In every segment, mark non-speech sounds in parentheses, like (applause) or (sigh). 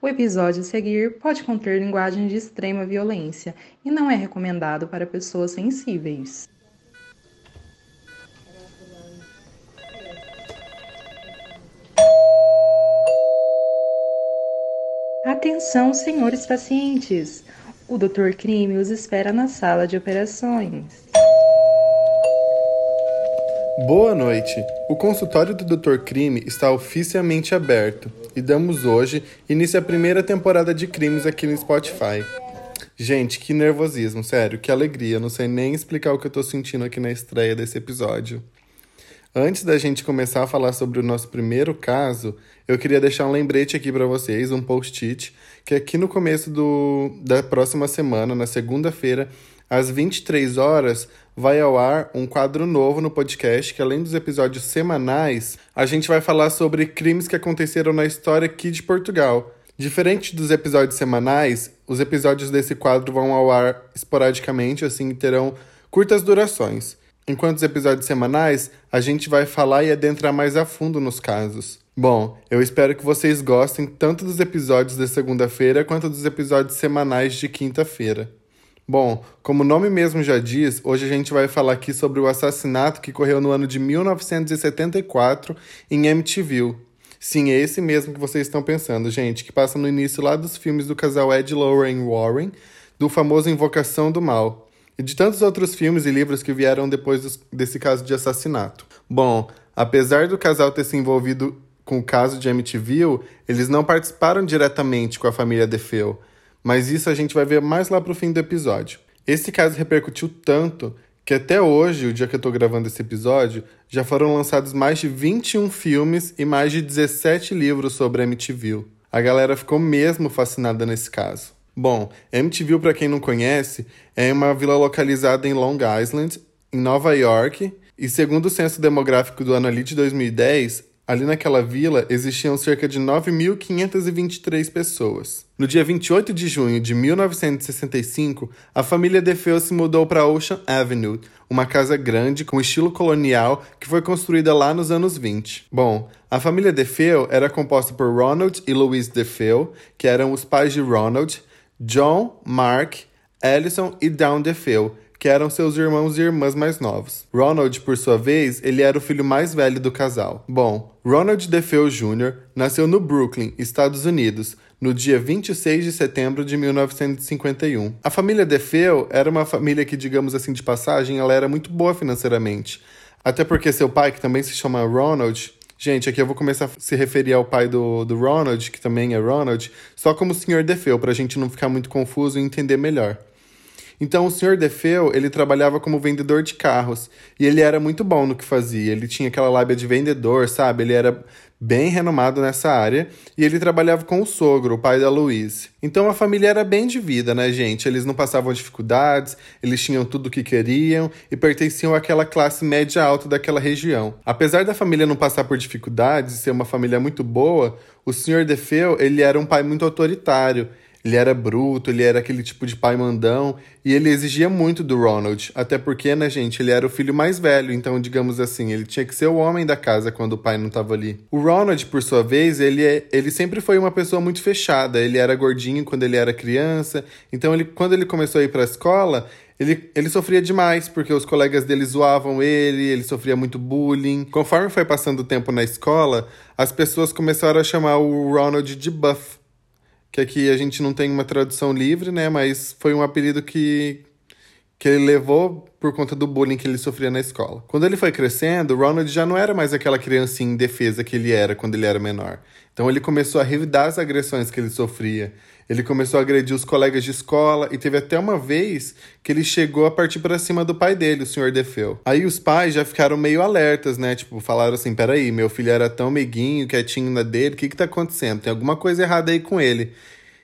O episódio a seguir pode conter linguagem de extrema violência e não é recomendado para pessoas sensíveis. Atenção, senhores pacientes! O Dr. Crime os espera na sala de operações. Boa noite. O consultório do Dr. Crime está oficialmente aberto e damos hoje início à primeira temporada de crimes aqui no Spotify. Gente, que nervosismo, sério, que alegria. Não sei nem explicar o que eu tô sentindo aqui na estreia desse episódio. Antes da gente começar a falar sobre o nosso primeiro caso, eu queria deixar um lembrete aqui para vocês, um post-it, que aqui no começo do, da próxima semana, na segunda-feira, às 23 horas, vai ao ar um quadro novo no podcast, que além dos episódios semanais, a gente vai falar sobre crimes que aconteceram na história aqui de Portugal. Diferente dos episódios semanais, os episódios desse quadro vão ao ar esporadicamente, assim, terão curtas durações. Enquanto os episódios semanais, a gente vai falar e adentrar mais a fundo nos casos. Bom, eu espero que vocês gostem tanto dos episódios da segunda-feira quanto dos episódios semanais de quinta-feira. Bom, como o nome mesmo já diz, hoje a gente vai falar aqui sobre o assassinato que ocorreu no ano de 1974 em Amityville. Sim, é esse mesmo que vocês estão pensando, gente, que passa no início lá dos filmes do casal Ed Lorraine Warren, do famoso Invocação do Mal e de tantos outros filmes e livros que vieram depois desse caso de assassinato. Bom, apesar do casal ter se envolvido com o caso de Amityville, eles não participaram diretamente com a família DeFeo, mas isso a gente vai ver mais lá pro fim do episódio. Esse caso repercutiu tanto que até hoje, o dia que eu tô gravando esse episódio, já foram lançados mais de 21 filmes e mais de 17 livros sobre Amityville. A galera ficou mesmo fascinada nesse caso. Bom, Amityville, para quem não conhece, é uma vila localizada em Long Island, em Nova York, e segundo o censo demográfico do ano ali de 2010, ali naquela vila existiam cerca de 9.523 pessoas. No dia 28 de junho de 1965, a família DeFeo se mudou para Ocean Avenue, uma casa grande com estilo colonial que foi construída lá nos anos 20. Bom, a família DeFeo era composta por Ronald e Louise DeFeo, que eram os pais de Ronald, John, Mark, Ellison e Down DeFeo, que eram seus irmãos e irmãs mais novos. Ronald, por sua vez, ele era o filho mais velho do casal. Bom, Ronald DeFeo Jr. nasceu no Brooklyn, Estados Unidos, no dia 26 de setembro de 1951. A família DeFeo era uma família que, digamos assim de passagem, ela era muito boa financeiramente. Até porque seu pai, que também se chama Ronald, Gente, aqui eu vou começar a se referir ao pai do, do Ronald, que também é Ronald, só como o Sr. Defeu, para a gente não ficar muito confuso e entender melhor. Então, o Sr. Defeu, ele trabalhava como vendedor de carros, e ele era muito bom no que fazia. Ele tinha aquela lábia de vendedor, sabe? Ele era bem renomado nessa área, e ele trabalhava com o sogro, o pai da Louise. Então a família era bem de vida, né, gente? Eles não passavam dificuldades, eles tinham tudo o que queriam e pertenciam àquela classe média alta daquela região. Apesar da família não passar por dificuldades e ser uma família muito boa, o Sr. Defeu, ele era um pai muito autoritário ele era bruto, ele era aquele tipo de pai mandão e ele exigia muito do Ronald, até porque, né, gente, ele era o filho mais velho, então, digamos assim, ele tinha que ser o homem da casa quando o pai não estava ali. O Ronald, por sua vez, ele, é, ele sempre foi uma pessoa muito fechada, ele era gordinho quando ele era criança, então, ele, quando ele começou a ir para a escola, ele, ele sofria demais, porque os colegas dele zoavam ele, ele sofria muito bullying. Conforme foi passando o tempo na escola, as pessoas começaram a chamar o Ronald de Buff, que aqui a gente não tem uma tradução livre, né? Mas foi um apelido que, que ele levou por conta do bullying que ele sofria na escola. Quando ele foi crescendo, Ronald já não era mais aquela criancinha indefesa que ele era quando ele era menor. Então ele começou a revidar as agressões que ele sofria. Ele começou a agredir os colegas de escola e teve até uma vez que ele chegou a partir para cima do pai dele, o senhor Defeu. Aí os pais já ficaram meio alertas, né? Tipo, falaram assim: peraí, meu filho era tão meiguinho, quietinho na dele, o que que tá acontecendo? Tem alguma coisa errada aí com ele.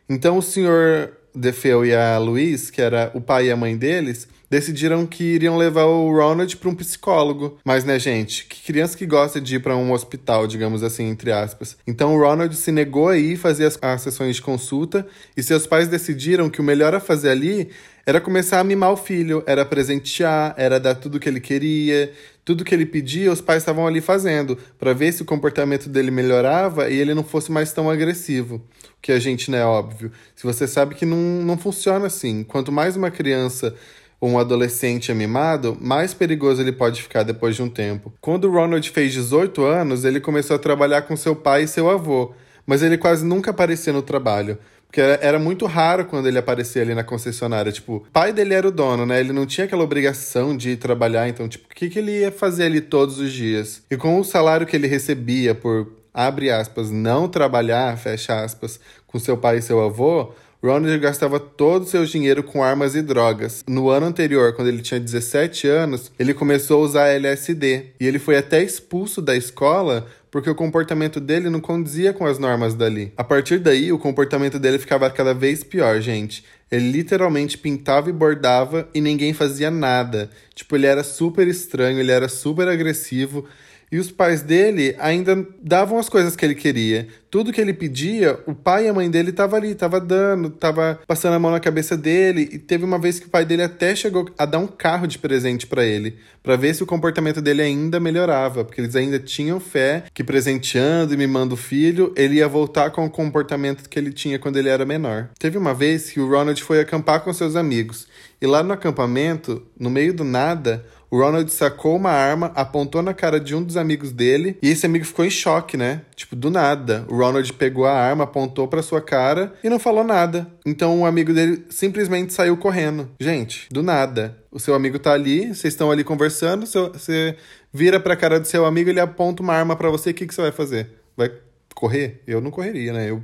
Então o senhor Defeu e a Luiz, que era o pai e a mãe deles, decidiram que iriam levar o Ronald para um psicólogo. Mas, né, gente, que criança que gosta de ir para um hospital, digamos assim, entre aspas. Então o Ronald se negou a ir fazer as, as sessões de consulta e seus pais decidiram que o melhor a fazer ali era começar a mimar o filho, era presentear, era dar tudo que ele queria, tudo que ele pedia, os pais estavam ali fazendo, para ver se o comportamento dele melhorava e ele não fosse mais tão agressivo. Que a gente, né, óbvio. Se você sabe que não, não funciona assim. Quanto mais uma criança ou um adolescente é mimado, mais perigoso ele pode ficar depois de um tempo. Quando o Ronald fez 18 anos, ele começou a trabalhar com seu pai e seu avô, mas ele quase nunca aparecia no trabalho. Porque era, era, muito raro quando ele aparecia ali na concessionária. Tipo, pai dele era o dono, né? Ele não tinha aquela obrigação de ir trabalhar. Então, tipo, o que, que ele ia fazer ali todos os dias? E com o salário que ele recebia por, abre aspas, não trabalhar, fecha aspas, com seu pai e seu avô, Ronald gastava todo o seu dinheiro com armas e drogas. No ano anterior, quando ele tinha 17 anos, ele começou a usar LSD. E ele foi até expulso da escola porque o comportamento dele não condizia com as normas dali. A partir daí, o comportamento dele ficava cada vez pior, gente. Ele literalmente pintava e bordava e ninguém fazia nada. Tipo, ele era super estranho, ele era super agressivo e os pais dele ainda davam as coisas que ele queria. Tudo que ele pedia, o pai e a mãe dele estavam ali, estavam dando, estavam passando a mão na cabeça dele. E teve uma vez que o pai dele até chegou a dar um carro de presente para ele, para ver se o comportamento dele ainda melhorava, porque eles ainda tinham fé que presenteando e mimando o filho, ele ia voltar com o comportamento que ele tinha quando ele era menor. Teve uma vez que o Ronald foi acampar com seus amigos, e lá no acampamento, no meio do nada, o Ronald sacou uma arma, apontou na cara de um dos amigos dele e esse amigo ficou em choque, né? Tipo, do nada. O Ronald pegou a arma, apontou para sua cara e não falou nada. Então o amigo dele simplesmente saiu correndo. Gente, do nada. O seu amigo tá ali, vocês estão ali conversando, você vira pra cara do seu amigo, ele aponta uma arma para você, o que, que você vai fazer? Vai correr? Eu não correria, né? Eu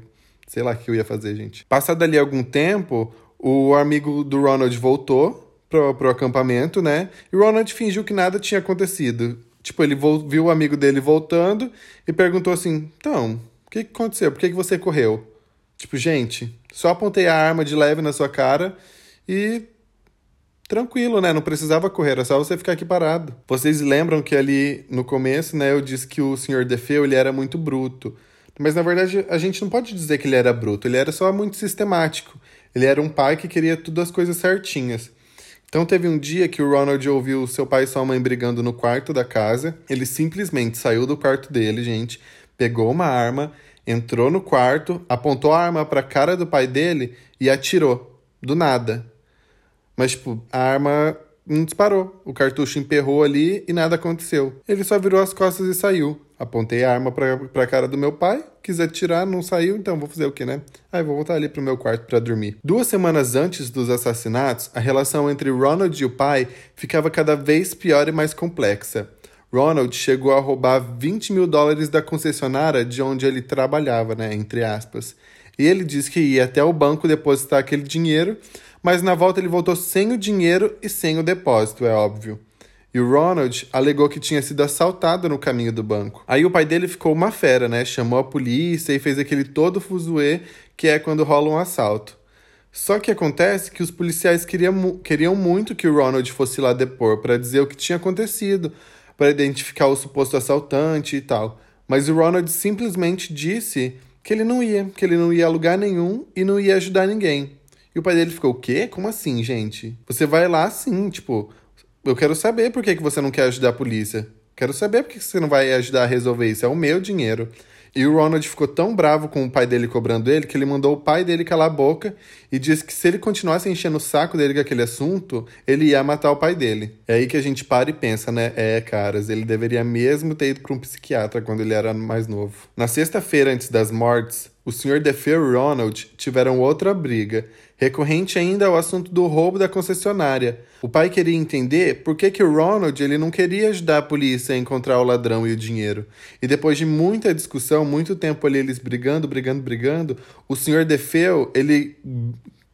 sei lá o que eu ia fazer, gente. Passado ali algum tempo, o amigo do Ronald voltou pro, pro acampamento, né? E Ronald fingiu que nada tinha acontecido. Tipo, ele viu o amigo dele voltando e perguntou assim: Então, o que, que aconteceu? Por que, que você correu? Tipo, gente, só apontei a arma de leve na sua cara e. Tranquilo, né? Não precisava correr, era só você ficar aqui parado. Vocês lembram que ali no começo, né, eu disse que o Sr. Defeu ele era muito bruto. Mas na verdade a gente não pode dizer que ele era bruto, ele era só muito sistemático. Ele era um pai que queria tudo as coisas certinhas. Então teve um dia que o Ronald ouviu seu pai e sua mãe brigando no quarto da casa. Ele simplesmente saiu do quarto dele, gente, pegou uma arma, entrou no quarto, apontou a arma para a cara do pai dele e atirou do nada. Mas tipo, a arma não disparou. O cartucho emperrou ali e nada aconteceu. Ele só virou as costas e saiu. Apontei a arma pra, pra cara do meu pai, quis atirar, não saiu, então vou fazer o que, né? Aí vou voltar ali pro meu quarto para dormir. Duas semanas antes dos assassinatos, a relação entre Ronald e o pai ficava cada vez pior e mais complexa. Ronald chegou a roubar 20 mil dólares da concessionária de onde ele trabalhava, né? Entre aspas. E ele disse que ia até o banco depositar aquele dinheiro, mas na volta ele voltou sem o dinheiro e sem o depósito, é óbvio. E o Ronald alegou que tinha sido assaltado no caminho do banco. Aí o pai dele ficou uma fera, né? Chamou a polícia e fez aquele todo fuzuê que é quando rola um assalto. Só que acontece que os policiais queriam, queriam muito que o Ronald fosse lá depor para dizer o que tinha acontecido, para identificar o suposto assaltante e tal. Mas o Ronald simplesmente disse que ele não ia, que ele não ia a lugar nenhum e não ia ajudar ninguém. E o pai dele ficou: "O quê? Como assim, gente? Você vai lá sim, tipo, eu quero saber por que, que você não quer ajudar a polícia. Quero saber por que você não vai ajudar a resolver isso. É o meu dinheiro. E o Ronald ficou tão bravo com o pai dele cobrando ele que ele mandou o pai dele calar a boca e disse que se ele continuasse enchendo o saco dele com aquele assunto, ele ia matar o pai dele. É aí que a gente para e pensa, né? É, caras, ele deveria mesmo ter ido para um psiquiatra quando ele era mais novo. Na sexta-feira antes das mortes, o Sr. DeFeo e Ronald tiveram outra briga, recorrente ainda ao assunto do roubo da concessionária. O pai queria entender por que, que o Ronald ele não queria ajudar a polícia a encontrar o ladrão e o dinheiro. E depois de muita discussão, muito tempo ali eles brigando, brigando, brigando, o Sr. DeFeo, ele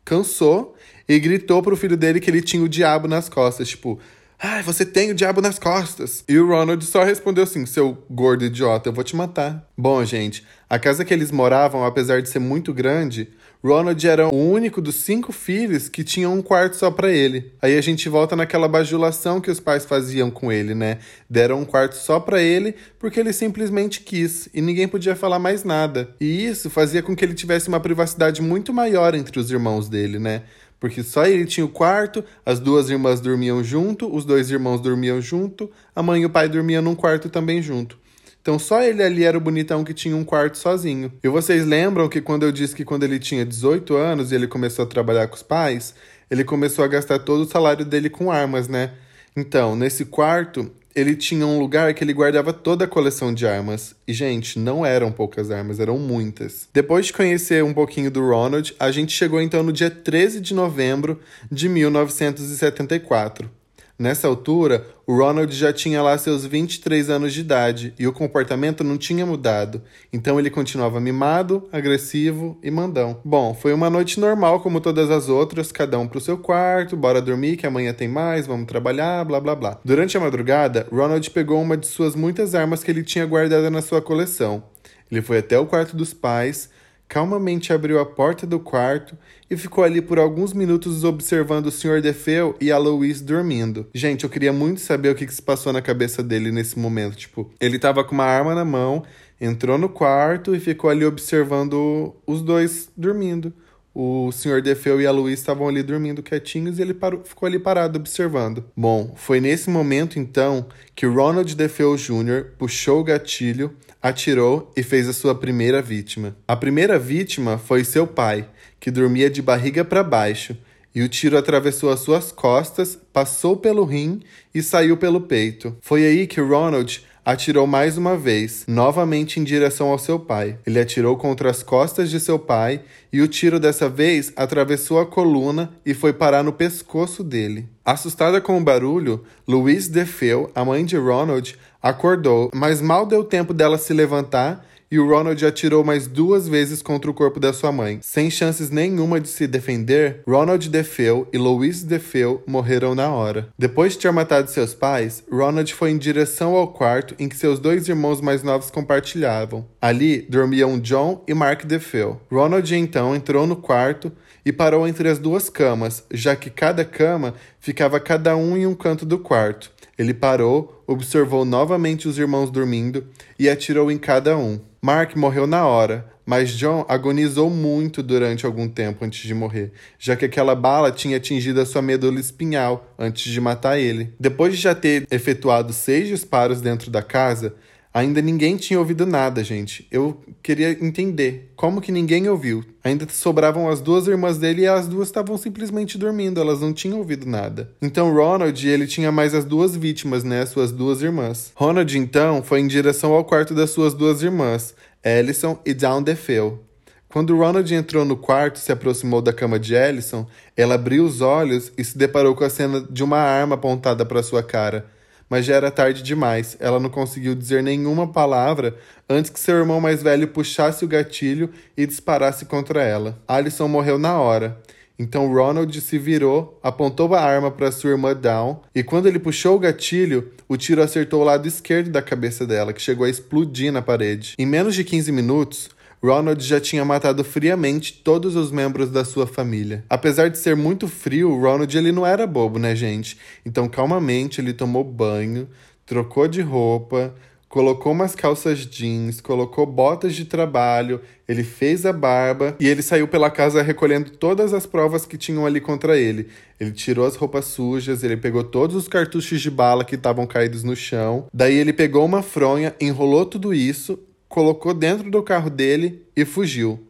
cansou e gritou pro filho dele que ele tinha o diabo nas costas, tipo, Ai, você tem o diabo nas costas. E o Ronald só respondeu assim: seu gordo idiota, eu vou te matar. Bom, gente, a casa que eles moravam, apesar de ser muito grande, Ronald era o único dos cinco filhos que tinha um quarto só para ele. Aí a gente volta naquela bajulação que os pais faziam com ele, né? Deram um quarto só para ele porque ele simplesmente quis e ninguém podia falar mais nada. E isso fazia com que ele tivesse uma privacidade muito maior entre os irmãos dele, né? Porque só ele tinha o quarto, as duas irmãs dormiam junto, os dois irmãos dormiam junto, a mãe e o pai dormiam num quarto também junto. Então só ele ali era o bonitão que tinha um quarto sozinho. E vocês lembram que quando eu disse que quando ele tinha 18 anos e ele começou a trabalhar com os pais, ele começou a gastar todo o salário dele com armas, né? Então, nesse quarto, ele tinha um lugar que ele guardava toda a coleção de armas. E, gente, não eram poucas armas, eram muitas. Depois de conhecer um pouquinho do Ronald, a gente chegou então no dia 13 de novembro de 1974. Nessa altura, o Ronald já tinha lá seus 23 anos de idade e o comportamento não tinha mudado, então ele continuava mimado, agressivo e mandão. Bom, foi uma noite normal como todas as outras, cada um pro seu quarto, bora dormir que amanhã tem mais, vamos trabalhar, blá blá blá. Durante a madrugada, Ronald pegou uma de suas muitas armas que ele tinha guardada na sua coleção. Ele foi até o quarto dos pais, calmamente abriu a porta do quarto e ficou ali por alguns minutos observando o Sr. Defeu e a Louise dormindo. Gente, eu queria muito saber o que, que se passou na cabeça dele nesse momento. Tipo, ele tava com uma arma na mão, entrou no quarto e ficou ali observando os dois dormindo. O Sr. Defeu e a Louise estavam ali dormindo quietinhos e ele parou, ficou ali parado observando. Bom, foi nesse momento então que Ronald Defeu Jr. puxou o gatilho atirou e fez a sua primeira vítima. A primeira vítima foi seu pai, que dormia de barriga para baixo, e o tiro atravessou as suas costas, passou pelo rim e saiu pelo peito. Foi aí que Ronald atirou mais uma vez, novamente em direção ao seu pai. Ele atirou contra as costas de seu pai e o tiro dessa vez atravessou a coluna e foi parar no pescoço dele. Assustada com o barulho, Louise Defeu, a mãe de Ronald, acordou, mas mal deu tempo dela se levantar e o Ronald atirou mais duas vezes contra o corpo da sua mãe. Sem chances nenhuma de se defender, Ronald Defeu e Louise Defeu morreram na hora. Depois de ter matado seus pais, Ronald foi em direção ao quarto em que seus dois irmãos mais novos compartilhavam. Ali dormiam John e Mark Defeu. Ronald então entrou no quarto e parou entre as duas camas, já que cada cama ficava cada um em um canto do quarto. Ele parou, observou novamente os irmãos dormindo e atirou em cada um. Mark morreu na hora, mas John agonizou muito durante algum tempo antes de morrer, já que aquela bala tinha atingido a sua medula espinhal antes de matar ele. Depois de já ter efetuado seis disparos dentro da casa, Ainda ninguém tinha ouvido nada, gente. Eu queria entender como que ninguém ouviu. Ainda sobravam as duas irmãs dele e as duas estavam simplesmente dormindo, elas não tinham ouvido nada. Então Ronald, ele tinha mais as duas vítimas, né, suas duas irmãs. Ronald então foi em direção ao quarto das suas duas irmãs, Ellison e Dawn DeFeo. Quando Ronald entrou no quarto e se aproximou da cama de Ellison, ela abriu os olhos e se deparou com a cena de uma arma apontada para sua cara mas já era tarde demais. Ela não conseguiu dizer nenhuma palavra antes que seu irmão mais velho puxasse o gatilho e disparasse contra ela. Alison morreu na hora. Então Ronald se virou, apontou a arma para sua irmã Dawn, e quando ele puxou o gatilho, o tiro acertou o lado esquerdo da cabeça dela, que chegou a explodir na parede. Em menos de 15 minutos, Ronald já tinha matado friamente todos os membros da sua família. Apesar de ser muito frio, Ronald ele não era bobo, né, gente? Então, calmamente, ele tomou banho, trocou de roupa, colocou umas calças jeans, colocou botas de trabalho, ele fez a barba e ele saiu pela casa recolhendo todas as provas que tinham ali contra ele. Ele tirou as roupas sujas, ele pegou todos os cartuchos de bala que estavam caídos no chão. Daí ele pegou uma fronha, enrolou tudo isso colocou dentro do carro dele e fugiu.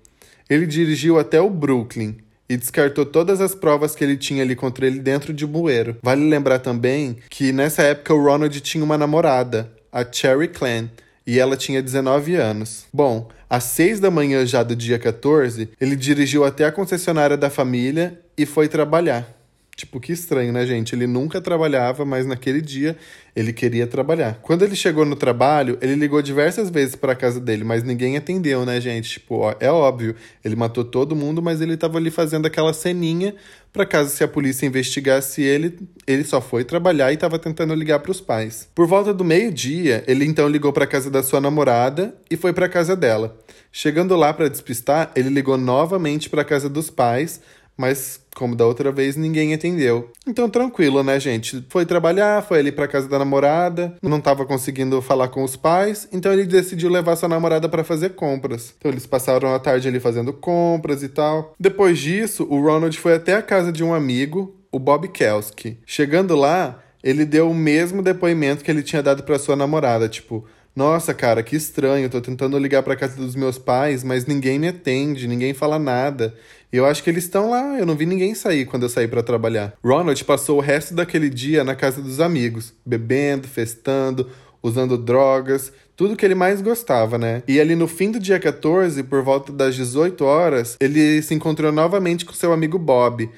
Ele dirigiu até o Brooklyn e descartou todas as provas que ele tinha ali contra ele dentro de bueiro. Vale lembrar também que nessa época o Ronald tinha uma namorada, a Cherry Clan, e ela tinha 19 anos. Bom, às 6 da manhã já do dia 14, ele dirigiu até a concessionária da família e foi trabalhar. Tipo, que estranho, né, gente? Ele nunca trabalhava, mas naquele dia ele queria trabalhar. Quando ele chegou no trabalho, ele ligou diversas vezes para casa dele, mas ninguém atendeu, né, gente? Tipo, ó, é óbvio, ele matou todo mundo, mas ele tava ali fazendo aquela ceninha para caso se a polícia investigasse ele, ele só foi trabalhar e tava tentando ligar para os pais. Por volta do meio-dia, ele então ligou para casa da sua namorada e foi para casa dela. Chegando lá para despistar, ele ligou novamente para casa dos pais, mas como da outra vez ninguém entendeu. Então tranquilo, né, gente? Foi trabalhar, foi ali para casa da namorada, não estava conseguindo falar com os pais, então ele decidiu levar sua namorada para fazer compras. Então eles passaram a tarde ali fazendo compras e tal. Depois disso, o Ronald foi até a casa de um amigo, o Bob Kelsky. Chegando lá, ele deu o mesmo depoimento que ele tinha dado para sua namorada, tipo, nossa, cara, que estranho. Tô tentando ligar pra casa dos meus pais, mas ninguém me atende, ninguém fala nada. E eu acho que eles estão lá, eu não vi ninguém sair quando eu saí para trabalhar. Ronald passou o resto daquele dia na casa dos amigos, bebendo, festando, usando drogas, tudo que ele mais gostava, né? E ali no fim do dia 14, por volta das 18 horas, ele se encontrou novamente com seu amigo Bob.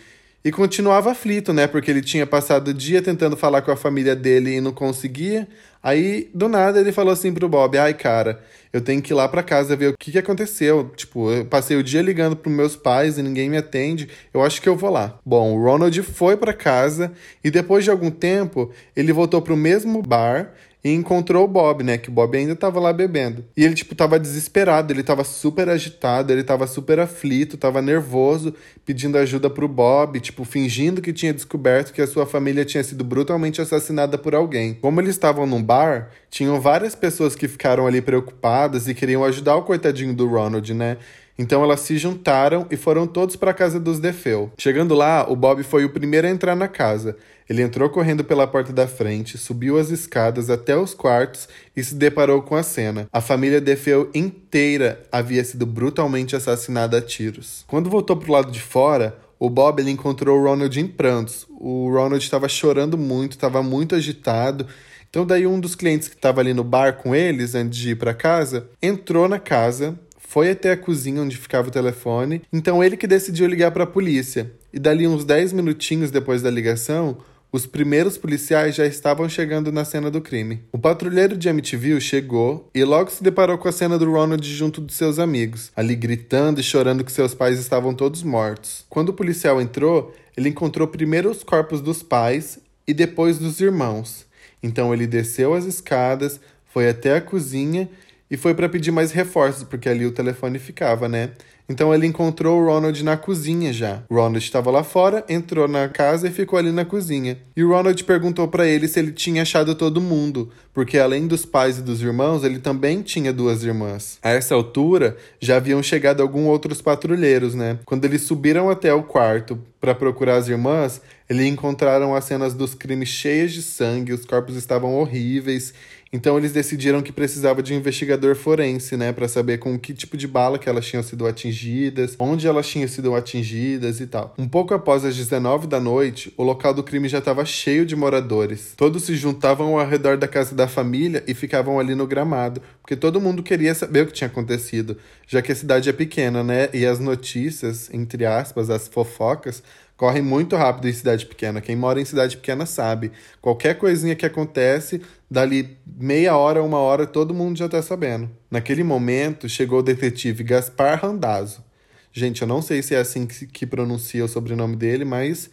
E continuava aflito, né? Porque ele tinha passado o dia tentando falar com a família dele e não conseguia. Aí, do nada, ele falou assim pro Bob: Ai, cara, eu tenho que ir lá pra casa ver o que, que aconteceu. Tipo, eu passei o dia ligando pros meus pais e ninguém me atende. Eu acho que eu vou lá. Bom, o Ronald foi para casa e depois de algum tempo, ele voltou pro mesmo bar e encontrou o Bob, né? Que o Bob ainda tava lá bebendo. E ele, tipo, tava desesperado, ele tava super agitado, ele tava super aflito, tava nervoso, pedindo ajuda pro Bob, tipo, fingindo que tinha descoberto que a sua família tinha sido brutalmente assassinada por alguém. Como eles estavam num bar, tinham várias pessoas que ficaram ali preocupadas e queriam ajudar o coitadinho do Ronald, né? Então elas se juntaram e foram todos para a casa dos Defeu. Chegando lá, o Bob foi o primeiro a entrar na casa. Ele entrou correndo pela porta da frente, subiu as escadas até os quartos e se deparou com a cena. A família Defeu inteira havia sido brutalmente assassinada a tiros. Quando voltou para o lado de fora, o Bob ele encontrou o Ronald em prantos. O Ronald estava chorando muito, estava muito agitado. Então daí um dos clientes que estava ali no bar com eles antes de ir para casa entrou na casa foi até a cozinha onde ficava o telefone, então ele que decidiu ligar para a polícia. E dali uns 10 minutinhos depois da ligação, os primeiros policiais já estavam chegando na cena do crime. O patrulheiro de Amityville chegou e logo se deparou com a cena do Ronald junto de seus amigos, ali gritando e chorando que seus pais estavam todos mortos. Quando o policial entrou, ele encontrou primeiro os corpos dos pais e depois dos irmãos. Então ele desceu as escadas, foi até a cozinha e foi para pedir mais reforços, porque ali o telefone ficava, né? Então ele encontrou o Ronald na cozinha já. O Ronald estava lá fora, entrou na casa e ficou ali na cozinha. E o Ronald perguntou para ele se ele tinha achado todo mundo, porque além dos pais e dos irmãos, ele também tinha duas irmãs. A essa altura, já haviam chegado alguns outros patrulheiros, né? Quando eles subiram até o quarto para procurar as irmãs, eles encontraram as cenas dos crimes cheias de sangue, os corpos estavam horríveis então eles decidiram que precisava de um investigador forense, né, para saber com que tipo de bala que elas tinham sido atingidas, onde elas tinham sido atingidas e tal. Um pouco após as 19 da noite, o local do crime já estava cheio de moradores. Todos se juntavam ao redor da casa da família e ficavam ali no gramado, porque todo mundo queria saber o que tinha acontecido, já que a cidade é pequena, né, e as notícias, entre aspas, as fofocas correm muito rápido em cidade pequena. Quem mora em cidade pequena sabe. Qualquer coisinha que acontece, dali meia hora, uma hora, todo mundo já está sabendo. Naquele momento, chegou o detetive Gaspar Randazzo. Gente, eu não sei se é assim que, que pronuncia o sobrenome dele, mas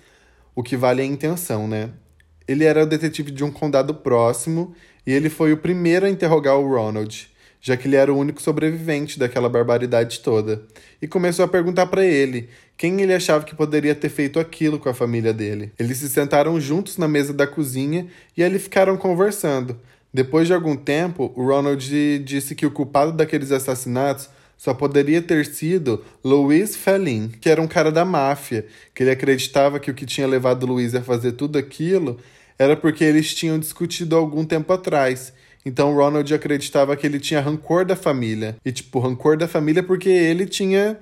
o que vale é a intenção, né? Ele era o detetive de um condado próximo e ele foi o primeiro a interrogar o Ronald já que ele era o único sobrevivente daquela barbaridade toda, e começou a perguntar para ele quem ele achava que poderia ter feito aquilo com a família dele. Eles se sentaram juntos na mesa da cozinha e ali ficaram conversando. Depois de algum tempo, o Ronald disse que o culpado daqueles assassinatos só poderia ter sido Louis Fellin, que era um cara da máfia, que ele acreditava que o que tinha levado Louis a fazer tudo aquilo era porque eles tinham discutido algum tempo atrás então Ronald acreditava que ele tinha rancor da família. E, tipo, rancor da família porque ele tinha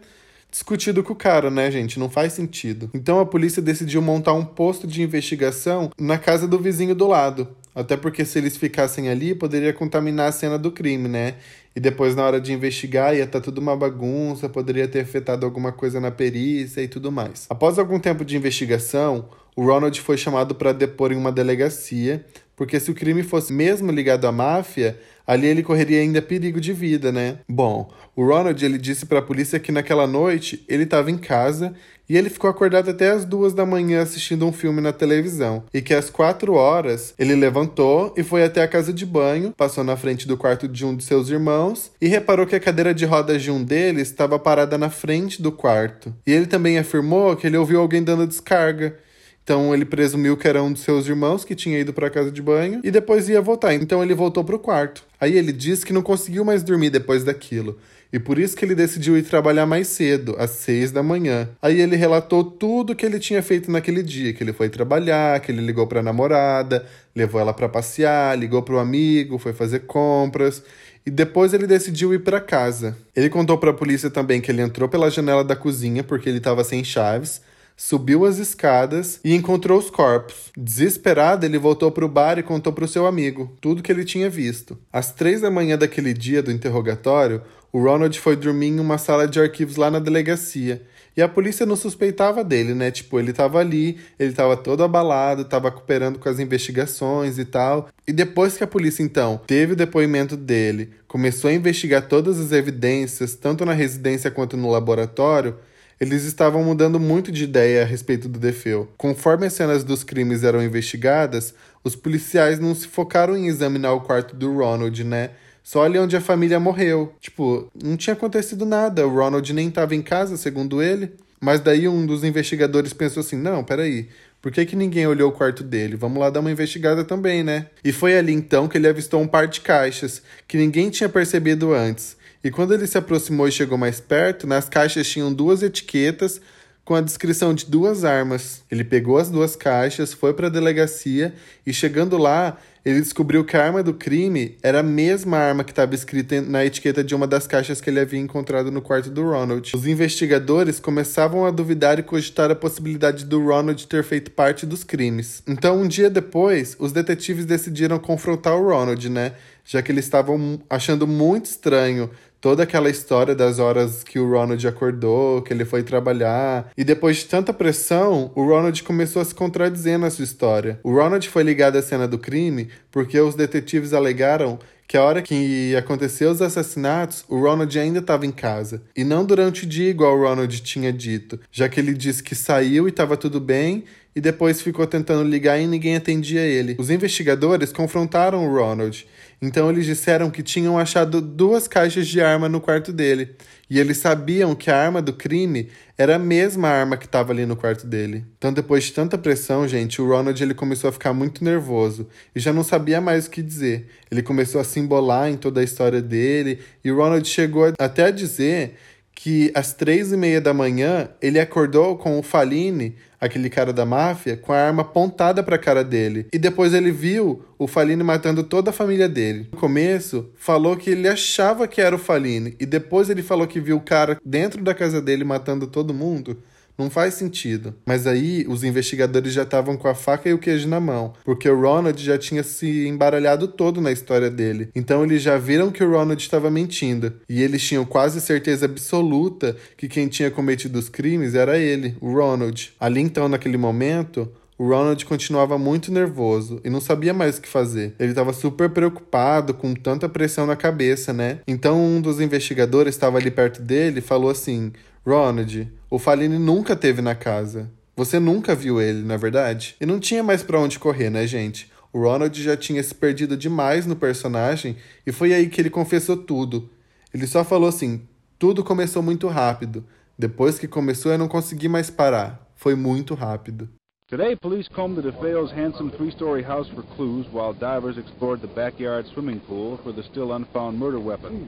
discutido com o cara, né, gente? Não faz sentido. Então a polícia decidiu montar um posto de investigação na casa do vizinho do lado. Até porque se eles ficassem ali, poderia contaminar a cena do crime, né? E depois, na hora de investigar, ia estar tá tudo uma bagunça, poderia ter afetado alguma coisa na perícia e tudo mais. Após algum tempo de investigação, o Ronald foi chamado para depor em uma delegacia, porque se o crime fosse mesmo ligado à máfia, ali ele correria ainda perigo de vida, né? Bom, o Ronald ele disse para a polícia que naquela noite ele estava em casa e ele ficou acordado até as duas da manhã assistindo um filme na televisão. E que às quatro horas ele levantou e foi até a casa de banho, passou na frente do quarto de um de seus irmãos e reparou que a cadeira de rodas de um deles estava parada na frente do quarto. E ele também afirmou que ele ouviu alguém dando descarga. Então ele presumiu que era um dos seus irmãos que tinha ido para a casa de banho e depois ia voltar. Então ele voltou para o quarto. Aí ele disse que não conseguiu mais dormir depois daquilo. E por isso que ele decidiu ir trabalhar mais cedo, às seis da manhã. Aí ele relatou tudo que ele tinha feito naquele dia, que ele foi trabalhar, que ele ligou para a namorada, levou ela para passear, ligou para o amigo, foi fazer compras e depois ele decidiu ir para casa. Ele contou para a polícia também que ele entrou pela janela da cozinha porque ele estava sem chaves subiu as escadas e encontrou os corpos. Desesperado, ele voltou para o bar e contou para o seu amigo tudo que ele tinha visto. Às três da manhã daquele dia do interrogatório, o Ronald foi dormir em uma sala de arquivos lá na delegacia. E a polícia não suspeitava dele, né? Tipo, ele tava ali, ele tava todo abalado, tava cooperando com as investigações e tal. E depois que a polícia, então, teve o depoimento dele, começou a investigar todas as evidências, tanto na residência quanto no laboratório, eles estavam mudando muito de ideia a respeito do Defeu. Conforme as cenas dos crimes eram investigadas, os policiais não se focaram em examinar o quarto do Ronald, né? Só ali onde a família morreu. Tipo, não tinha acontecido nada, o Ronald nem estava em casa, segundo ele. Mas daí um dos investigadores pensou assim: não, peraí, por que, que ninguém olhou o quarto dele? Vamos lá dar uma investigada também, né? E foi ali então que ele avistou um par de caixas que ninguém tinha percebido antes. E quando ele se aproximou e chegou mais perto, nas caixas tinham duas etiquetas com a descrição de duas armas. Ele pegou as duas caixas, foi para a delegacia e chegando lá, ele descobriu que a arma do crime era a mesma arma que estava escrita na etiqueta de uma das caixas que ele havia encontrado no quarto do Ronald. Os investigadores começavam a duvidar e cogitar a possibilidade do Ronald ter feito parte dos crimes. Então, um dia depois, os detetives decidiram confrontar o Ronald, né? Já que eles estavam achando muito estranho toda aquela história das horas que o Ronald acordou, que ele foi trabalhar. E depois de tanta pressão, o Ronald começou a se contradizer na sua história. O Ronald foi ligado à cena do crime porque os detetives alegaram que a hora que aconteceu os assassinatos, o Ronald ainda estava em casa. E não durante o dia, igual o Ronald tinha dito, já que ele disse que saiu e estava tudo bem e depois ficou tentando ligar e ninguém atendia ele. Os investigadores confrontaram o Ronald então eles disseram que tinham achado duas caixas de arma no quarto dele. E eles sabiam que a arma do crime era a mesma arma que estava ali no quarto dele. Então, depois de tanta pressão, gente, o Ronald ele começou a ficar muito nervoso e já não sabia mais o que dizer. Ele começou a se embolar em toda a história dele e o Ronald chegou até a dizer que às três e meia da manhã ele acordou com o Faline, aquele cara da máfia, com a arma apontada para a cara dele. E depois ele viu o Faline matando toda a família dele. No começo, falou que ele achava que era o Faline, e depois ele falou que viu o cara dentro da casa dele matando todo mundo. Não faz sentido. Mas aí os investigadores já estavam com a faca e o queijo na mão, porque o Ronald já tinha se embaralhado todo na história dele. Então eles já viram que o Ronald estava mentindo. E eles tinham quase certeza absoluta que quem tinha cometido os crimes era ele, o Ronald. Ali então, naquele momento, o Ronald continuava muito nervoso e não sabia mais o que fazer. Ele estava super preocupado com tanta pressão na cabeça, né? Então um dos investigadores estava ali perto dele e falou assim: Ronald, o Faline nunca teve na casa. Você nunca viu ele, na é verdade? E não tinha mais para onde correr, né, gente? O Ronald já tinha se perdido demais no personagem e foi aí que ele confessou tudo. Ele só falou assim: tudo começou muito rápido. Depois que começou, eu não consegui mais parar. Foi muito rápido. Today, police combed the DeFeo's handsome three-story house for clues while divers explored the backyard swimming pool for the still unfound murder weapon.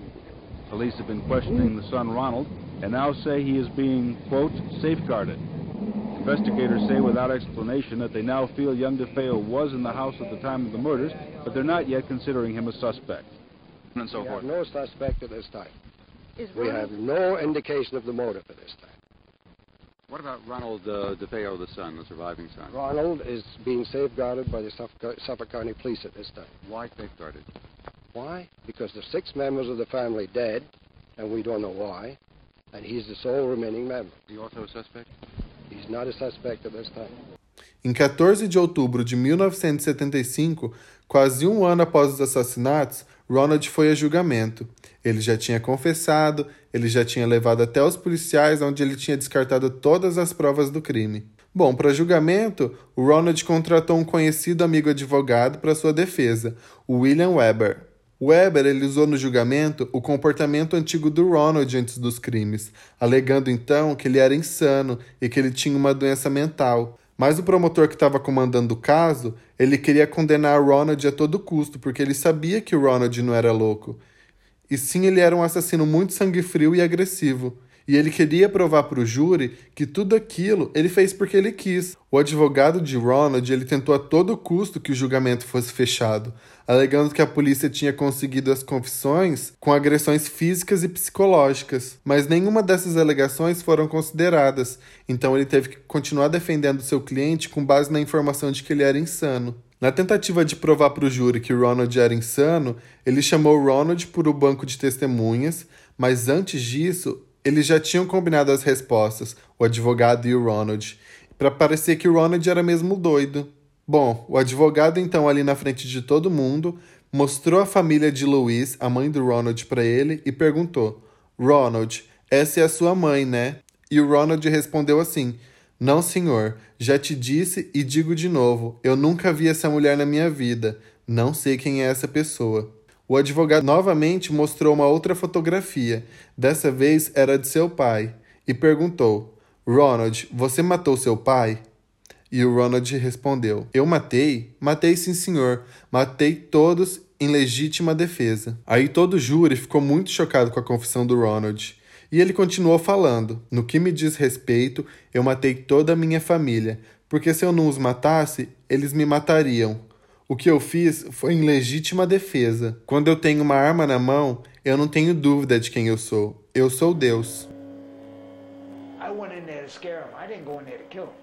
Police have been questioning the son Ronald and now say he is being, quote, safeguarded. Investigators say without explanation that they now feel young DeFeo was in the house at the time of the murders, but they're not yet considering him a suspect. And so we forth. have no suspect at this time. we have no indication of the motive at this time. What about Ronald uh, DeFeo, the son, the surviving son? Ronald is being safeguarded by the Suffolk, Suffolk County Police at this time. Why safeguarded? Why? Because the six members of the family dead, and we don't know why, and he's the sole remaining member. Is he also a suspect? He's not a suspect at this time. Em 14 de outubro de 1975, quase um ano após os assassinatos, Ronald foi a julgamento. Ele já tinha confessado, ele já tinha levado até os policiais, onde ele tinha descartado todas as provas do crime. Bom, para julgamento, o Ronald contratou um conhecido amigo advogado para sua defesa, o William Weber. Weber ele usou no julgamento o comportamento antigo do Ronald antes dos crimes, alegando então que ele era insano e que ele tinha uma doença mental. Mas o promotor que estava comandando o caso, ele queria condenar Ronald a todo custo, porque ele sabia que o Ronald não era louco. E sim, ele era um assassino muito sangue frio e agressivo. E ele queria provar para o júri que tudo aquilo ele fez porque ele quis. O advogado de Ronald ele tentou a todo custo que o julgamento fosse fechado, alegando que a polícia tinha conseguido as confissões com agressões físicas e psicológicas, mas nenhuma dessas alegações foram consideradas. Então ele teve que continuar defendendo seu cliente com base na informação de que ele era insano. Na tentativa de provar para o júri que Ronald era insano, ele chamou Ronald por o banco de testemunhas, mas antes disso, eles já tinham combinado as respostas, o advogado e o Ronald, para parecer que o Ronald era mesmo doido. Bom, o advogado então ali na frente de todo mundo mostrou a família de Louise, a mãe do Ronald, para ele e perguntou: Ronald, essa é a sua mãe, né? E o Ronald respondeu assim: Não, senhor, já te disse e digo de novo, eu nunca vi essa mulher na minha vida. Não sei quem é essa pessoa. O advogado novamente mostrou uma outra fotografia. Dessa vez era de seu pai. E perguntou: Ronald, você matou seu pai? E o Ronald respondeu: Eu matei? Matei sim, senhor. Matei todos em legítima defesa. Aí todo o júri ficou muito chocado com a confissão do Ronald. E ele continuou falando: No que me diz respeito, eu matei toda a minha família, porque se eu não os matasse, eles me matariam. O que eu fiz foi em legítima defesa. Quando eu tenho uma arma na mão, eu não tenho dúvida de quem eu sou. Eu sou Deus. I went in there to scare him. I didn't go in there to kill him.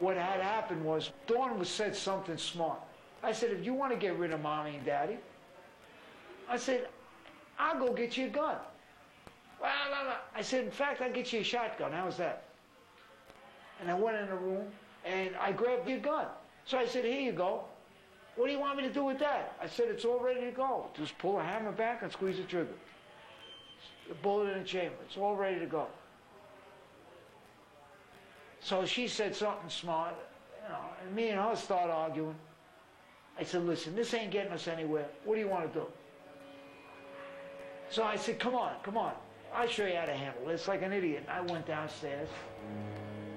What had happened was Dawn was said something smart. I said, if you want to get rid of mommy and daddy, I said, I'll go get you a gun. Well, I said, in fact, I'll get you a shotgun. How's that? And I went in the room and I grabbed your gun. So I said, here you go. What do you want me to do with that? I said, it's all ready to go. Just pull the hammer back and squeeze the trigger. The bullet in the chamber. It's all ready to go. So she said something smart, you know, and me and her start arguing. I said, listen, this ain't getting us anywhere. What do you want to do? So I said, come on, come on. I'll show you how to handle this like an idiot. And I went downstairs.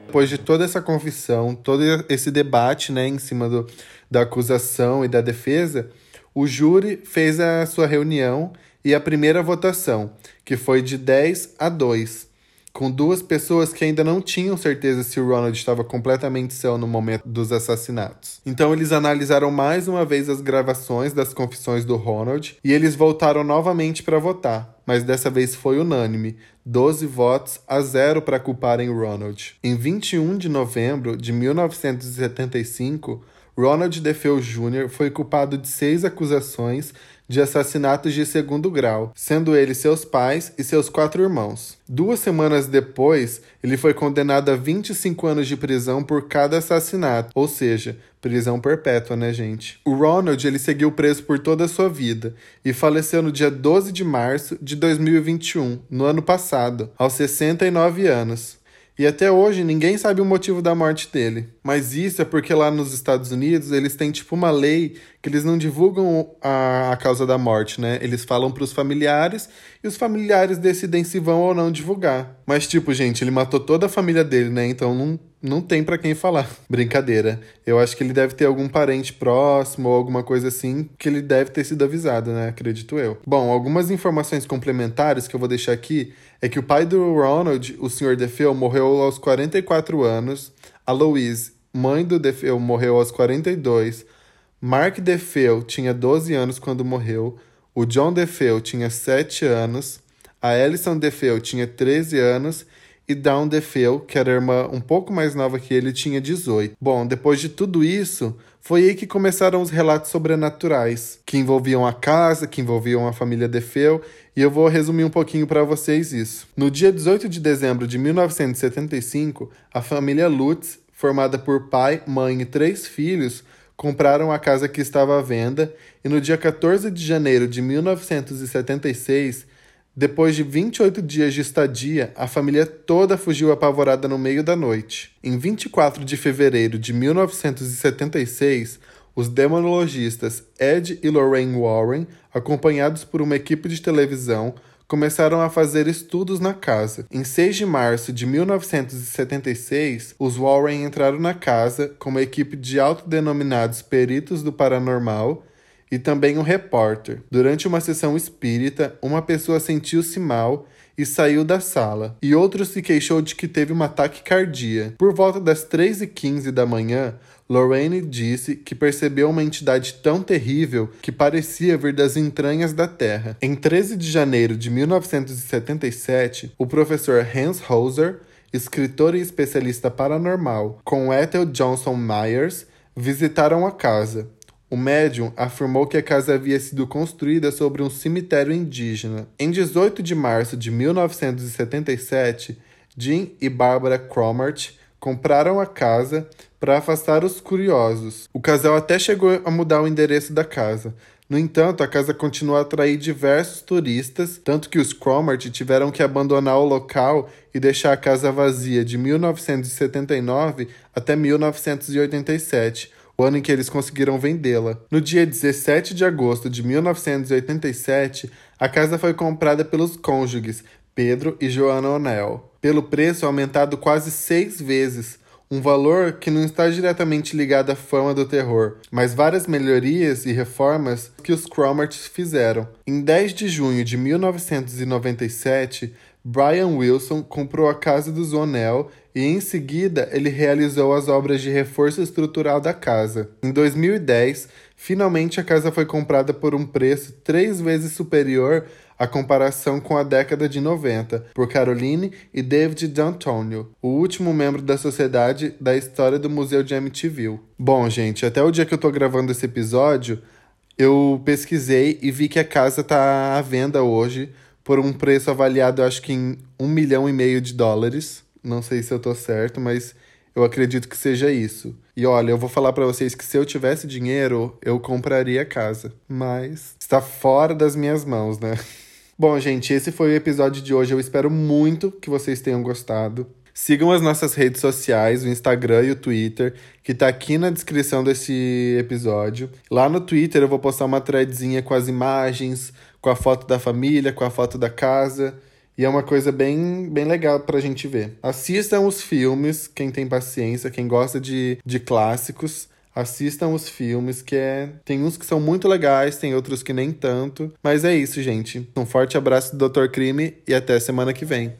Depois de toda essa confissão, todo esse debate né, em cima do, da acusação e da defesa, o júri fez a sua reunião e a primeira votação, que foi de 10 a 2, com duas pessoas que ainda não tinham certeza se o Ronald estava completamente céu no momento dos assassinatos. Então eles analisaram mais uma vez as gravações das confissões do Ronald e eles voltaram novamente para votar mas dessa vez foi unânime, 12 votos a zero para culparem Ronald. Em 21 de novembro de 1975, Ronald DeFeo Jr. foi culpado de seis acusações de assassinatos de segundo grau, sendo ele seus pais e seus quatro irmãos. Duas semanas depois, ele foi condenado a 25 anos de prisão por cada assassinato, ou seja, prisão perpétua, né, gente? O Ronald, ele seguiu preso por toda a sua vida e faleceu no dia 12 de março de 2021, no ano passado, aos 69 anos. E até hoje ninguém sabe o motivo da morte dele. Mas isso é porque lá nos Estados Unidos eles têm tipo uma lei que eles não divulgam a, a causa da morte, né? Eles falam para os familiares e os familiares decidem se vão ou não divulgar. Mas tipo, gente, ele matou toda a família dele, né? Então não não tem para quem falar. (laughs) Brincadeira. Eu acho que ele deve ter algum parente próximo ou alguma coisa assim que ele deve ter sido avisado, né? Acredito eu. Bom, algumas informações complementares que eu vou deixar aqui é que o pai do Ronald, o Sr. DeFeo, morreu aos 44 anos. A Louise, mãe do DeFeo, morreu aos 42. Mark DeFeo tinha 12 anos quando morreu. O John DeFeo tinha 7 anos. A Alison DeFeo tinha 13 anos e Dawn DeFeo, que era a irmã um pouco mais nova que ele, tinha 18. Bom, depois de tudo isso, foi aí que começaram os relatos sobrenaturais, que envolviam a casa, que envolviam a família DeFeo, e eu vou resumir um pouquinho para vocês isso. No dia 18 de dezembro de 1975, a família Lutz formada por pai, mãe e três filhos, compraram a casa que estava à venda e no dia 14 de janeiro de 1976 depois de 28 dias de estadia, a família toda fugiu apavorada no meio da noite. Em 24 de fevereiro de 1976, os demonologistas Ed e Lorraine Warren, acompanhados por uma equipe de televisão, começaram a fazer estudos na casa. Em 6 de março de 1976, os Warren entraram na casa com uma equipe de autodenominados peritos do paranormal e também um repórter. Durante uma sessão espírita, uma pessoa sentiu-se mal e saiu da sala, e outro se queixou de que teve um ataque cardíaco. Por volta das 3h15 da manhã, Lorraine disse que percebeu uma entidade tão terrível que parecia vir das entranhas da Terra. Em 13 de janeiro de 1977, o professor Hans Hauser, escritor e especialista paranormal, com Ethel Johnson Myers, visitaram a casa. O médium afirmou que a casa havia sido construída sobre um cemitério indígena. Em 18 de março de 1977, Jim e Barbara Cromart compraram a casa para afastar os curiosos. O casal até chegou a mudar o endereço da casa. No entanto, a casa continuou a atrair diversos turistas, tanto que os Cromart tiveram que abandonar o local e deixar a casa vazia de 1979 até 1987 o ano em que eles conseguiram vendê-la. No dia 17 de agosto de 1987, a casa foi comprada pelos cônjuges Pedro e Joana Onel, pelo preço aumentado quase seis vezes, um valor que não está diretamente ligado à fama do terror, mas várias melhorias e reformas que os Cromarts fizeram. Em 10 de junho de 1997, Brian Wilson comprou a casa do Zonel e em seguida ele realizou as obras de reforço estrutural da casa. Em 2010, finalmente a casa foi comprada por um preço três vezes superior à comparação com a década de 90, por Caroline e David D'Antonio, o último membro da sociedade da história do Museu de Amityville. Bom, gente, até o dia que eu tô gravando esse episódio, eu pesquisei e vi que a casa tá à venda hoje por um preço avaliado, acho que em um milhão e meio de dólares. Não sei se eu tô certo, mas eu acredito que seja isso. E olha, eu vou falar para vocês que se eu tivesse dinheiro, eu compraria a casa. Mas está fora das minhas mãos, né? (laughs) Bom, gente, esse foi o episódio de hoje. Eu espero muito que vocês tenham gostado. Sigam as nossas redes sociais, o Instagram e o Twitter, que tá aqui na descrição desse episódio. Lá no Twitter eu vou postar uma threadzinha com as imagens, com a foto da família, com a foto da casa. E é uma coisa bem, bem legal pra gente ver. Assistam os filmes, quem tem paciência, quem gosta de, de clássicos. Assistam os filmes, que é. Tem uns que são muito legais, tem outros que nem tanto. Mas é isso, gente. Um forte abraço do Dr. Crime e até semana que vem.